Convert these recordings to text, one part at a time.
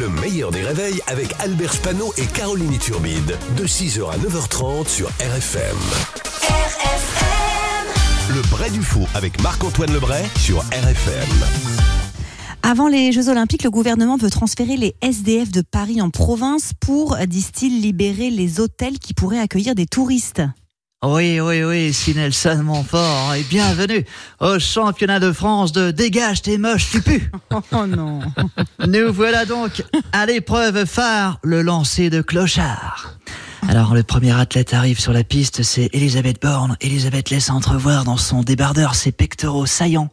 Le meilleur des réveils avec Albert Spano et Caroline Turbide. De 6h à 9h30 sur RFM. RFM. Le Bray du Faux avec Marc-Antoine Lebray sur RFM. Avant les Jeux Olympiques, le gouvernement veut transférer les SDF de Paris en province pour, disent-ils, libérer les hôtels qui pourraient accueillir des touristes. Oui, oui, oui, si Nelson Montfort, et bienvenue au championnat de France de Dégage tes moches, tu pues. Oh non. Nous voilà donc à l'épreuve phare, le lancer de clochard. Alors, le premier athlète arrive sur la piste, c'est Elisabeth Borne. Elisabeth laisse entrevoir dans son débardeur ses pectoraux saillants,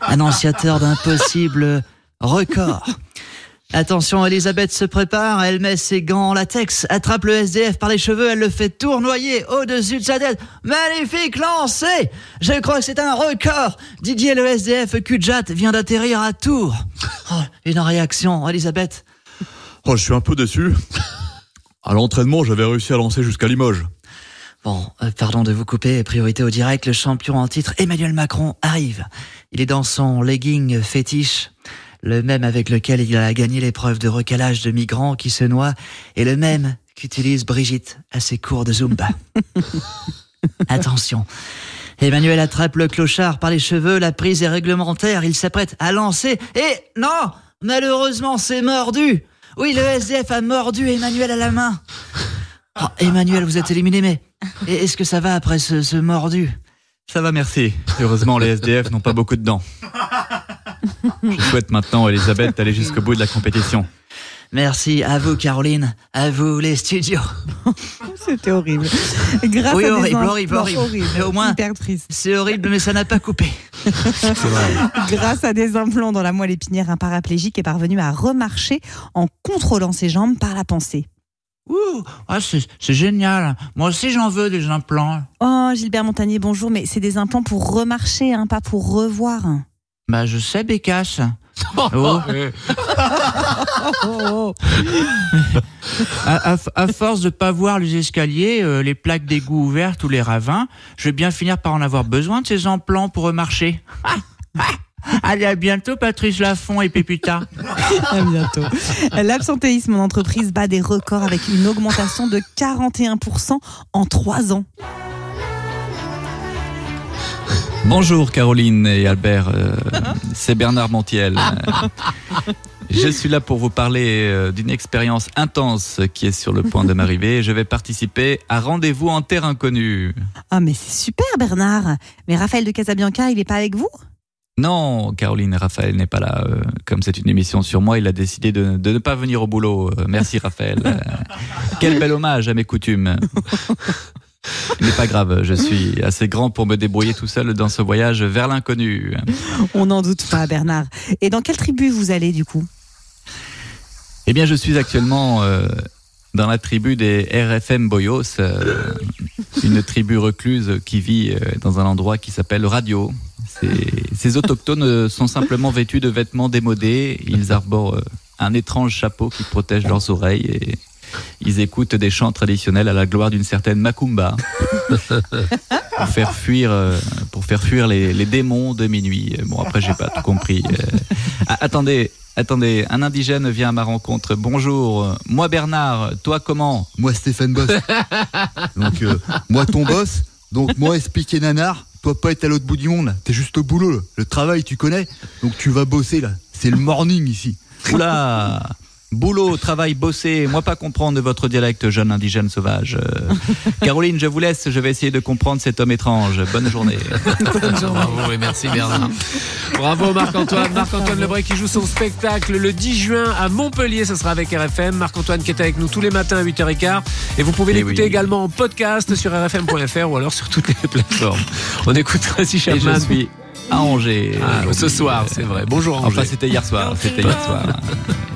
annonciateur d'un possible record. Attention, Elisabeth se prépare, elle met ses gants en latex, attrape le SDF par les cheveux, elle le fait tournoyer au-dessus de sa tête. Magnifique lancé Je crois que c'est un record Didier le SDF Kudjat vient d'atterrir à Tours. Oh, une réaction, Elisabeth Oh, je suis un peu déçu. À l'entraînement, j'avais réussi à lancer jusqu'à Limoges. Bon, euh, pardon de vous couper, priorité au direct, le champion en titre Emmanuel Macron arrive. Il est dans son legging fétiche, le même avec lequel il a gagné l'épreuve de recalage de migrants qui se noient, et le même qu'utilise Brigitte à ses cours de Zumba. Attention. Emmanuel attrape le clochard par les cheveux, la prise est réglementaire, il s'apprête à lancer, et non Malheureusement, c'est mordu Oui, le SDF a mordu Emmanuel à la main. Oh, Emmanuel, vous êtes éliminé, mais est-ce que ça va après ce, ce mordu? Ça va, merci. Heureusement, les SDF n'ont pas beaucoup de dents. Je souhaite maintenant, Elisabeth, d'aller jusqu'au bout de la compétition. Merci à vous, Caroline, à vous, les studios. C'était horrible. Grâce Oui, à des horrible, in- horrible, non, horrible. Mais au moins- Hyper triste. C'est horrible, mais ça n'a pas coupé. Grâce à des implants dans la moelle épinière, un paraplégique est parvenu à remarcher en contrôlant ses jambes par la pensée. Ouh, ah, c'est c'est génial. Moi aussi, j'en veux des implants. Oh, Gilbert Montagnier, bonjour, mais c'est des implants pour remarcher, hein, pas pour revoir. Bah, je sais, Bécasse. Oh. À, à- à force de pas voir les escaliers, euh, les plaques d'égout ouvertes ou les ravins, je vais bien finir par en avoir besoin de ces implants pour remarcher. Allez, à bientôt, Patrice Laffont et Péputa. À bientôt. L'absentéisme en entreprise bat des records avec une augmentation de 41% en trois ans. Bonjour, Caroline et Albert. euh, c'est Bernard Montiel. Je suis là pour vous parler euh, d'une expérience intense qui est sur le point de m'arriver. Je vais participer à Rendez-vous en terre inconnue. Ah, mais c'est super, Bernard. Mais Raphaël de Casabianca, il n'est pas avec vous? Non, Caroline, Raphaël n'est pas là. Euh, Comme c'est une émission sur moi, il a décidé de, de ne pas venir au boulot. Merci, Raphaël. Quel bel hommage à mes coutumes. Mais pas grave, je suis assez grand pour me débrouiller tout seul dans ce voyage vers l'inconnu. On n'en doute pas, Bernard. Et dans quelle tribu vous allez, du coup? Eh bien, je suis actuellement euh, dans la tribu des RFM Boyos, euh, une tribu recluse qui vit euh, dans un endroit qui s'appelle Radio. Ces, ces autochtones sont simplement vêtus de vêtements démodés. Ils arborent un étrange chapeau qui protège leurs oreilles et ils écoutent des chants traditionnels à la gloire d'une certaine Macumba pour faire fuir, euh, pour faire fuir les, les démons de minuit. Bon, après, j'ai pas tout compris. Euh, ah, attendez, attendez, un indigène vient à ma rencontre. Bonjour, moi Bernard, toi comment? Moi, Stéphane Boss. Donc, euh, moi, ton boss. Donc, moi, expliquer nanar. Toi, pas être à l'autre bout du monde. là. T'es juste au boulot. là. Le travail, tu connais. Donc, tu vas bosser, là. C'est le morning ici. Oula Boulot, travail, bosser, moi pas comprendre votre dialecte jeune indigène sauvage. Euh, Caroline, je vous laisse, je vais essayer de comprendre cet homme étrange. Bonne journée. Bravo et merci Bernard. Bravo Marc-Antoine. Marc-Antoine Lebray qui joue son spectacle le 10 juin à Montpellier. Ce sera avec RFM. Marc-Antoine qui est avec nous tous les matins à 8h15. Et vous pouvez Eh l'écouter oui. également en podcast sur rfm.fr ou alors sur toutes les plateformes. On écoute Tracy Et Chapman. je suis à Angers. Ah, ce soir, c'est vrai. Bonjour Angers. Enfin, c'était hier soir. C'était hier soir.